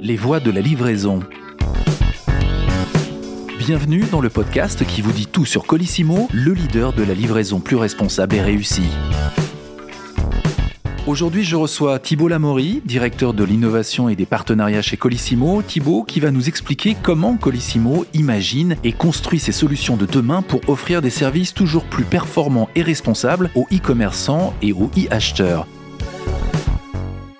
Les voies de la livraison. Bienvenue dans le podcast qui vous dit tout sur Colissimo, le leader de la livraison plus responsable et réussie. Aujourd'hui, je reçois Thibault Lamaury, directeur de l'innovation et des partenariats chez Colissimo. Thibault qui va nous expliquer comment Colissimo imagine et construit ses solutions de demain pour offrir des services toujours plus performants et responsables aux e-commerçants et aux e-acheteurs.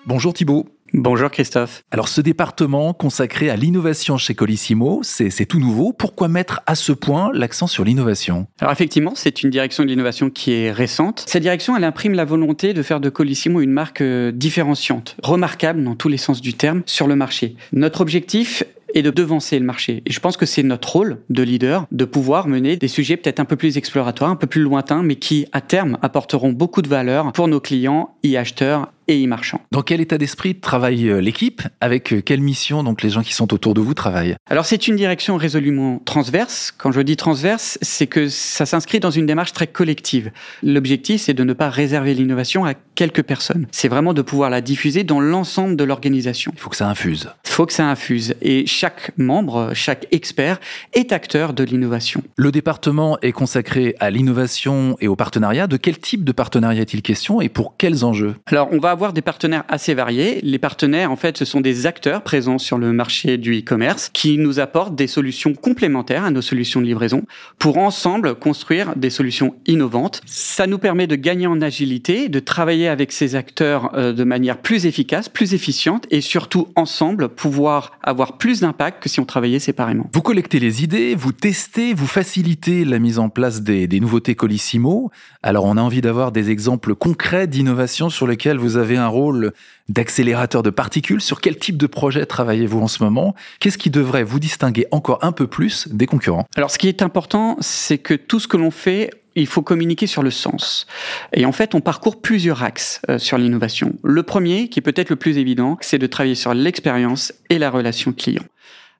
Bonjour Thibault. Bonjour Christophe. Alors ce département consacré à l'innovation chez Colissimo, c'est tout nouveau. Pourquoi mettre à ce point l'accent sur l'innovation? Alors effectivement, c'est une direction de l'innovation qui est récente. Cette direction, elle imprime la volonté de faire de Colissimo une marque euh, différenciante, remarquable dans tous les sens du terme sur le marché. Notre objectif et de devancer le marché. Et je pense que c'est notre rôle de leader de pouvoir mener des sujets peut-être un peu plus exploratoires, un peu plus lointains, mais qui à terme apporteront beaucoup de valeur pour nos clients et acheteurs et e-marchand. Dans quel état d'esprit travaille euh, l'équipe? Avec euh, quelle mission donc les gens qui sont autour de vous travaillent? Alors c'est une direction résolument transverse. Quand je dis transverse, c'est que ça s'inscrit dans une démarche très collective. L'objectif, c'est de ne pas réserver l'innovation à quelques personnes. C'est vraiment de pouvoir la diffuser dans l'ensemble de l'organisation. Il faut que ça infuse. Il faut que ça infuse. Et chaque membre, chaque expert est acteur de l'innovation. Le département est consacré à l'innovation et au partenariat. De quel type de partenariat est-il question et pour quels enjeux? Alors on va avoir des partenaires assez variés. Les partenaires, en fait, ce sont des acteurs présents sur le marché du e-commerce qui nous apportent des solutions complémentaires à nos solutions de livraison pour ensemble construire des solutions innovantes. Ça nous permet de gagner en agilité, de travailler avec ces acteurs euh, de manière plus efficace, plus efficiente et surtout ensemble pouvoir avoir plus d'impact que si on travaillait séparément. Vous collectez les idées, vous testez, vous facilitez la mise en place des, des nouveautés Colissimo. Alors on a envie d'avoir des exemples concrets d'innovation sur lesquels vous avez un rôle d'accélérateur de particules. Sur quel type de projet travaillez-vous en ce moment? Qu'est-ce qui devrait vous distinguer encore un peu plus des concurrents? Alors ce qui est important, c'est que tout ce que l'on fait il faut communiquer sur le sens. Et en fait, on parcourt plusieurs axes euh, sur l'innovation. Le premier, qui est peut-être le plus évident, c'est de travailler sur l'expérience et la relation client.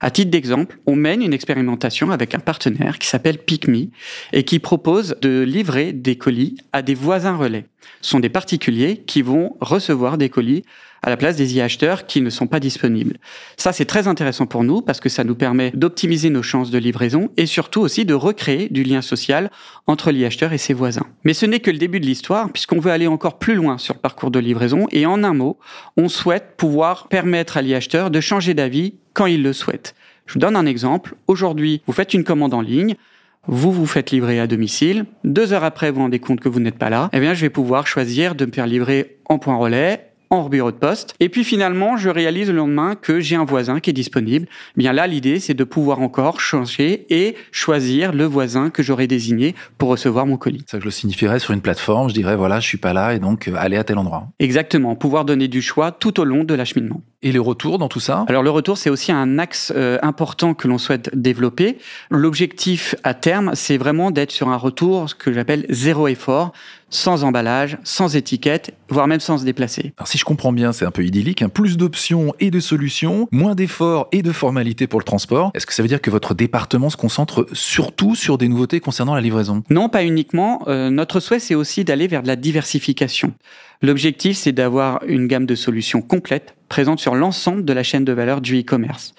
À titre d'exemple, on mène une expérimentation avec un partenaire qui s'appelle PicMe et qui propose de livrer des colis à des voisins relais. Sont des particuliers qui vont recevoir des colis à la place des e-acheteurs qui ne sont pas disponibles. Ça, c'est très intéressant pour nous parce que ça nous permet d'optimiser nos chances de livraison et surtout aussi de recréer du lien social entre l'e-acheteur et ses voisins. Mais ce n'est que le début de l'histoire puisqu'on veut aller encore plus loin sur le parcours de livraison et en un mot, on souhaite pouvoir permettre à l'e-acheteur de changer d'avis quand il le souhaite. Je vous donne un exemple. Aujourd'hui, vous faites une commande en ligne vous vous faites livrer à domicile, deux heures après vous vous rendez compte que vous n'êtes pas là, eh bien je vais pouvoir choisir de me faire livrer en point relais en bureau de poste. Et puis finalement, je réalise le lendemain que j'ai un voisin qui est disponible. Eh bien là, l'idée, c'est de pouvoir encore changer et choisir le voisin que j'aurais désigné pour recevoir mon colis. Ça, je le signifierais sur une plateforme. Je dirais, voilà, je suis pas là et donc euh, allez à tel endroit. Exactement. Pouvoir donner du choix tout au long de l'acheminement. Et les retours dans tout ça Alors le retour, c'est aussi un axe euh, important que l'on souhaite développer. L'objectif à terme, c'est vraiment d'être sur un retour, ce que j'appelle zéro effort, sans emballage, sans étiquette, voire même sans se déplacer. Alors si je comprends bien, c'est un peu idyllique, hein. plus d'options et de solutions, moins d'efforts et de formalités pour le transport. Est-ce que ça veut dire que votre département se concentre surtout sur des nouveautés concernant la livraison? Non, pas uniquement. Euh, notre souhait, c'est aussi d'aller vers de la diversification. L'objectif, c'est d'avoir une gamme de solutions complètes présentes sur l'ensemble de la chaîne de valeur du e-commerce.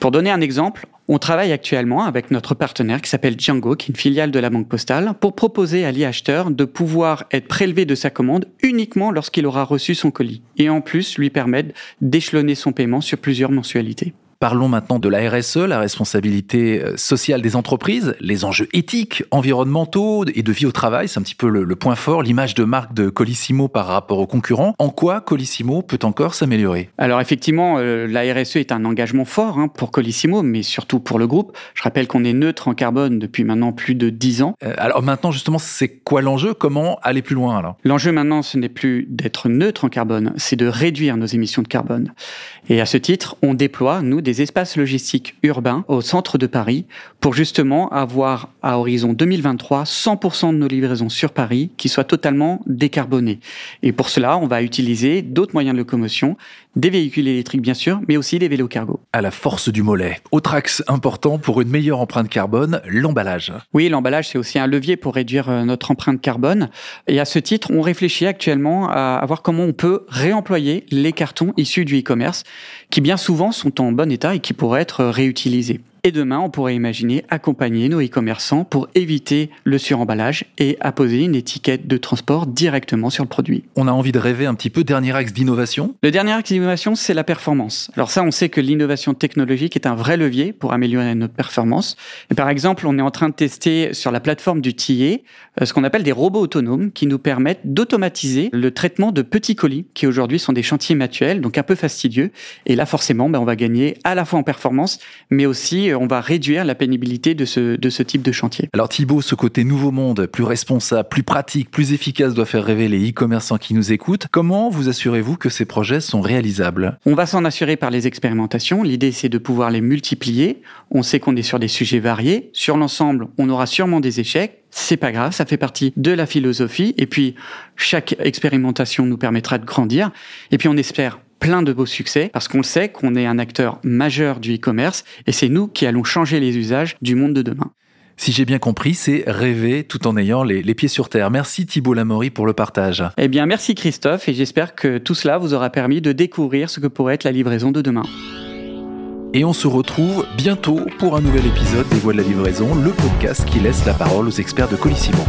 Pour donner un exemple, on travaille actuellement avec notre partenaire qui s'appelle Django, qui est une filiale de la Banque Postale, pour proposer à l'e-acheteur de pouvoir être prélevé de sa commande uniquement lorsqu'il aura reçu son colis, et en plus lui permettre d'échelonner son paiement sur plusieurs mensualités. Parlons maintenant de la RSE, la responsabilité euh, sociale des entreprises, les enjeux éthiques, environnementaux et de vie au travail. C'est un petit peu le, point fort, l'image de marque de Colissimo par rapport aux concurrents. En quoi Colissimo peut encore s'améliorer? Alors effectivement, euh, la RSE est un engagement fort hein, pour Colissimo, mais surtout pour le groupe. Je rappelle qu'on est neutre en carbone depuis maintenant plus de 10 ans. Euh, alors maintenant, justement, c'est quoi l'enjeu? Comment aller plus loin alors? L'enjeu maintenant, ce n'est plus d'être neutre en carbone, c'est de réduire nos émissions de carbone. Et à ce titre, on déploie, nous, des des espaces logistiques urbains au centre de Paris pour justement avoir à horizon 2023 100% de nos livraisons sur Paris qui soient totalement décarbonées. Et pour cela, on va utiliser d'autres moyens de locomotion, des véhicules électriques bien sûr, mais aussi des vélos cargo. À la force du mollet. Autre axe important pour une meilleure empreinte carbone, l'emballage. Oui, l'emballage c'est aussi un levier pour réduire euh, notre empreinte carbone. Et à ce titre, on réfléchit actuellement à voir comment on peut réemployer les cartons issus du e-commerce, qui bien souvent sont en bon état et qui pourraient être réutilisés. Et demain, on pourrait imaginer accompagner nos e-commerçants pour éviter le suremballage et apposer une étiquette de transport directement sur le produit. On a envie de rêver un petit peu. Dernier axe d'innovation? Le dernier axe d'innovation, c'est la performance. Alors ça, on sait que l'innovation technologique est un vrai levier pour améliorer notre performance. Et par exemple, on est en train de tester sur la plateforme du TA euh, ce qu'on appelle des robots autonomes qui nous permettent d'automatiser le traitement de petits colis qui aujourd'hui sont des chantiers manuels, donc un peu fastidieux. Et là, forcément, ben, on va gagner à la fois en performance, mais aussi on va réduire la pénibilité de ce, de ce type de chantier. Alors Thibaut, ce côté nouveau monde, plus responsable, plus pratique, plus efficace doit faire rêver les e-commerçants qui nous écoutent. Comment vous assurez-vous que ces projets sont réalisables? On va s'en assurer par les expérimentations. L'idée, c'est de pouvoir les multiplier. On sait qu'on est sur des sujets variés. Sur l'ensemble, on aura sûrement des échecs. C'est pas grave, ça fait partie de la philosophie. Et puis, chaque expérimentation nous permettra de grandir. Et puis, on espère plein de beaux succès parce qu'on sait qu'on est un acteur majeur du e-commerce et c'est nous qui allons changer les usages du monde de demain. Si j'ai bien compris, c'est rêver tout en ayant les, pieds sur terre. Merci Thibault Lamory pour le partage. Eh bien, merci Christophe et j'espère que tout cela vous aura permis de découvrir ce que pourrait être la livraison de demain. Et on se retrouve bientôt pour un nouvel épisode des Voix de la livraison, le podcast qui laisse la parole aux experts de Colissimo.